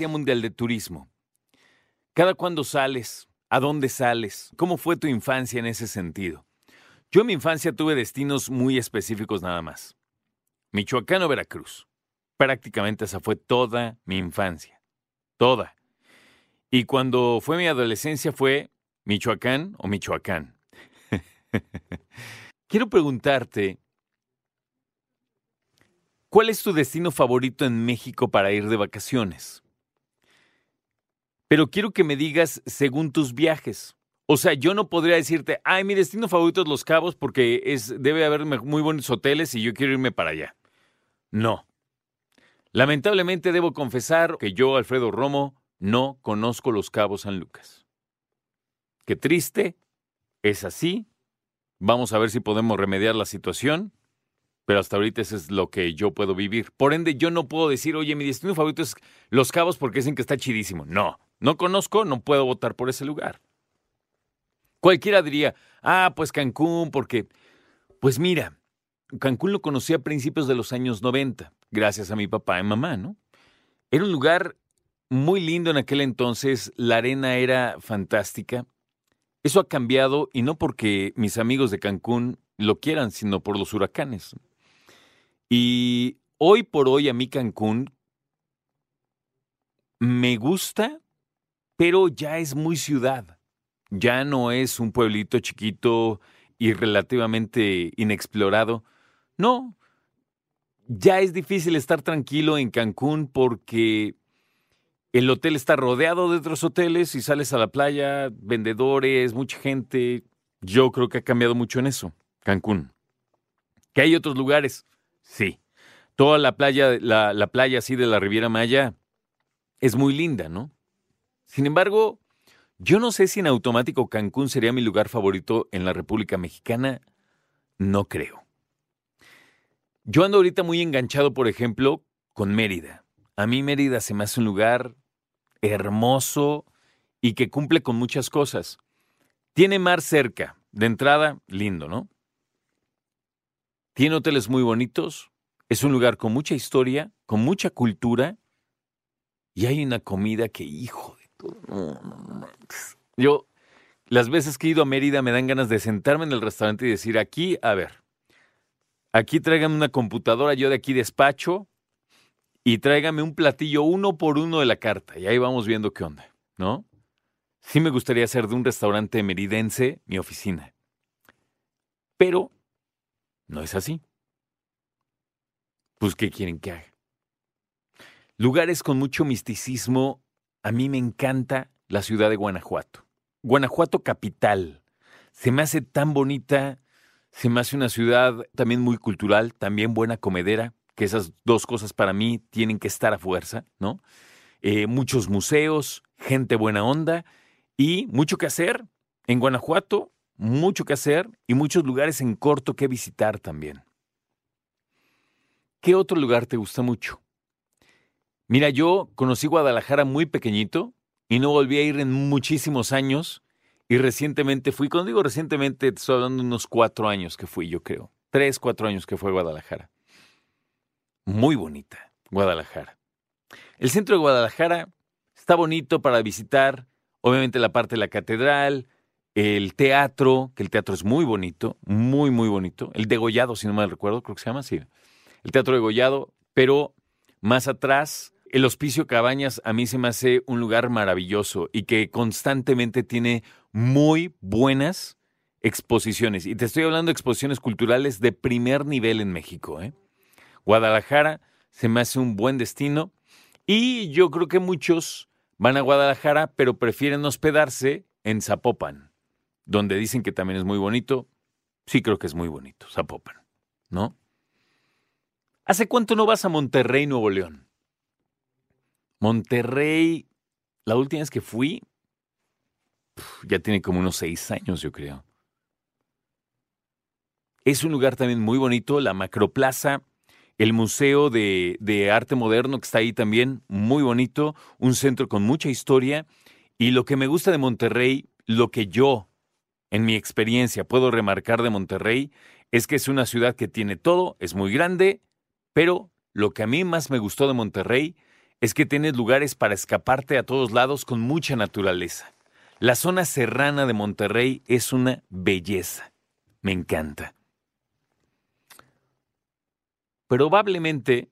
Día Mundial de Turismo. ¿Cada cuándo sales? ¿A dónde sales? ¿Cómo fue tu infancia en ese sentido? Yo en mi infancia tuve destinos muy específicos nada más. Michoacán o Veracruz. Prácticamente esa fue toda mi infancia. Toda. Y cuando fue mi adolescencia fue Michoacán o Michoacán. Quiero preguntarte, ¿cuál es tu destino favorito en México para ir de vacaciones? Pero quiero que me digas según tus viajes. O sea, yo no podría decirte, ay, mi destino favorito es Los Cabos porque es, debe haber muy buenos hoteles y yo quiero irme para allá. No. Lamentablemente debo confesar que yo, Alfredo Romo, no conozco Los Cabos San Lucas. Qué triste, es así. Vamos a ver si podemos remediar la situación, pero hasta ahorita eso es lo que yo puedo vivir. Por ende, yo no puedo decir, oye, mi destino favorito es Los Cabos porque dicen que está chidísimo. No, no conozco, no puedo votar por ese lugar. Cualquiera diría, ah, pues Cancún, porque, pues mira, Cancún lo conocí a principios de los años 90, gracias a mi papá y mamá, ¿no? Era un lugar muy lindo en aquel entonces, la arena era fantástica. Eso ha cambiado y no porque mis amigos de Cancún lo quieran, sino por los huracanes. Y hoy por hoy a mí Cancún me gusta, pero ya es muy ciudad ya no es un pueblito chiquito y relativamente inexplorado. No, ya es difícil estar tranquilo en Cancún porque el hotel está rodeado de otros hoteles y sales a la playa, vendedores, mucha gente. Yo creo que ha cambiado mucho en eso, Cancún. ¿Que hay otros lugares? Sí. Toda la playa, la, la playa así de la Riviera Maya es muy linda, ¿no? Sin embargo, yo no sé si en automático Cancún sería mi lugar favorito en la República Mexicana. No creo. Yo ando ahorita muy enganchado, por ejemplo, con Mérida. A mí Mérida se me hace un lugar hermoso y que cumple con muchas cosas. Tiene mar cerca. De entrada, lindo, ¿no? Tiene hoteles muy bonitos. Es un lugar con mucha historia, con mucha cultura. Y hay una comida que, hijo yo, las veces que he ido a Mérida me dan ganas de sentarme en el restaurante y decir, aquí, a ver, aquí tráigame una computadora, yo de aquí despacho, y tráigame un platillo uno por uno de la carta, y ahí vamos viendo qué onda, ¿no? Sí me gustaría hacer de un restaurante meridense mi oficina. Pero no es así. Pues, ¿qué quieren que haga? Lugares con mucho misticismo a mí me encanta la ciudad de Guanajuato. Guanajuato capital. Se me hace tan bonita, se me hace una ciudad también muy cultural, también buena comedera, que esas dos cosas para mí tienen que estar a fuerza, ¿no? Eh, muchos museos, gente buena onda y mucho que hacer. En Guanajuato, mucho que hacer y muchos lugares en corto que visitar también. ¿Qué otro lugar te gusta mucho? Mira, yo conocí Guadalajara muy pequeñito y no volví a ir en muchísimos años. Y recientemente fui, cuando digo recientemente, estoy hablando de unos cuatro años que fui, yo creo. Tres, cuatro años que fue Guadalajara. Muy bonita, Guadalajara. El centro de Guadalajara está bonito para visitar. Obviamente la parte de la catedral, el teatro, que el teatro es muy bonito, muy, muy bonito. El degollado, si no mal recuerdo, creo que se llama así. El teatro degollado, pero más atrás el Hospicio Cabañas a mí se me hace un lugar maravilloso y que constantemente tiene muy buenas exposiciones. Y te estoy hablando de exposiciones culturales de primer nivel en México. ¿eh? Guadalajara se me hace un buen destino y yo creo que muchos van a Guadalajara pero prefieren hospedarse en Zapopan. donde dicen que también es muy bonito. Sí creo que es muy bonito, Zapopan, ¿no? ¿Hace cuánto no vas a Monterrey, Nuevo León? Monterrey, la última vez que fui, ya tiene como unos seis años, yo creo. Es un lugar también muy bonito, la Macroplaza, el Museo de, de, Arte Moderno que está ahí también, muy bonito, un centro con mucha historia. Y lo que me gusta de Monterrey, lo que yo, en mi experiencia, puedo remarcar de Monterrey, es que es una ciudad que tiene todo, es muy grande, pero lo que a mí más me gustó de Monterrey es que tienes lugares para escaparte a todos lados con mucha naturaleza. La zona serrana de Monterrey es una belleza. Me encanta. Probablemente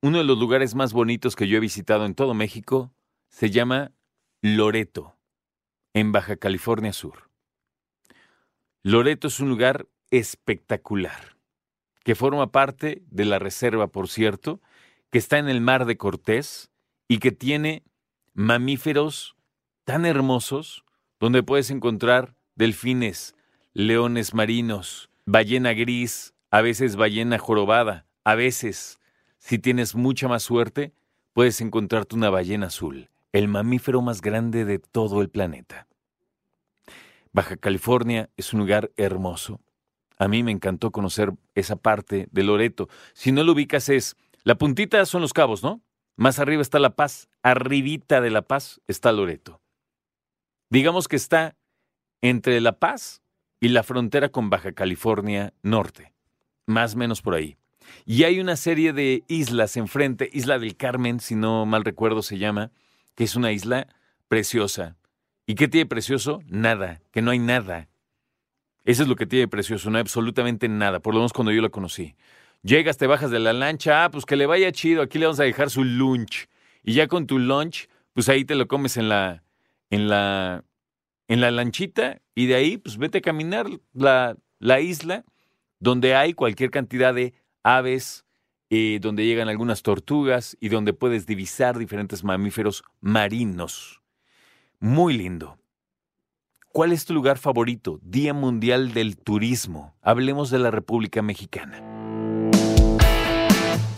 uno de los lugares más bonitos que yo he visitado en todo México se llama Loreto, en Baja California Sur. Loreto es un lugar espectacular, que forma parte de la reserva, por cierto, que está en el mar de Cortés y que tiene mamíferos tan hermosos donde puedes encontrar delfines, leones marinos, ballena gris, a veces ballena jorobada, a veces, si tienes mucha más suerte, puedes encontrarte una ballena azul, el mamífero más grande de todo el planeta. Baja California es un lugar hermoso. A mí me encantó conocer esa parte de Loreto. Si no lo ubicas es, la puntita son los cabos, ¿no? Más arriba está La Paz, arribita de La Paz está Loreto digamos que está entre La Paz y la frontera con Baja California Norte, más o menos por ahí. Y hay una serie de islas enfrente, Isla del Carmen, si no mal recuerdo se llama, que es una isla preciosa. ¿Y qué tiene precioso? Nada, que no hay nada. Eso es lo que tiene precioso, no hay absolutamente nada, por lo menos cuando yo la conocí. Llegas, te bajas de la lancha, ah, pues que le vaya chido, aquí le vamos a dejar su lunch. Y ya con tu lunch, pues ahí te lo comes en la, en la, en la lanchita y de ahí pues vete a caminar la, la isla donde hay cualquier cantidad de aves, eh, donde llegan algunas tortugas y donde puedes divisar diferentes mamíferos marinos. Muy lindo. ¿Cuál es tu lugar favorito? Día Mundial del Turismo. Hablemos de la República Mexicana.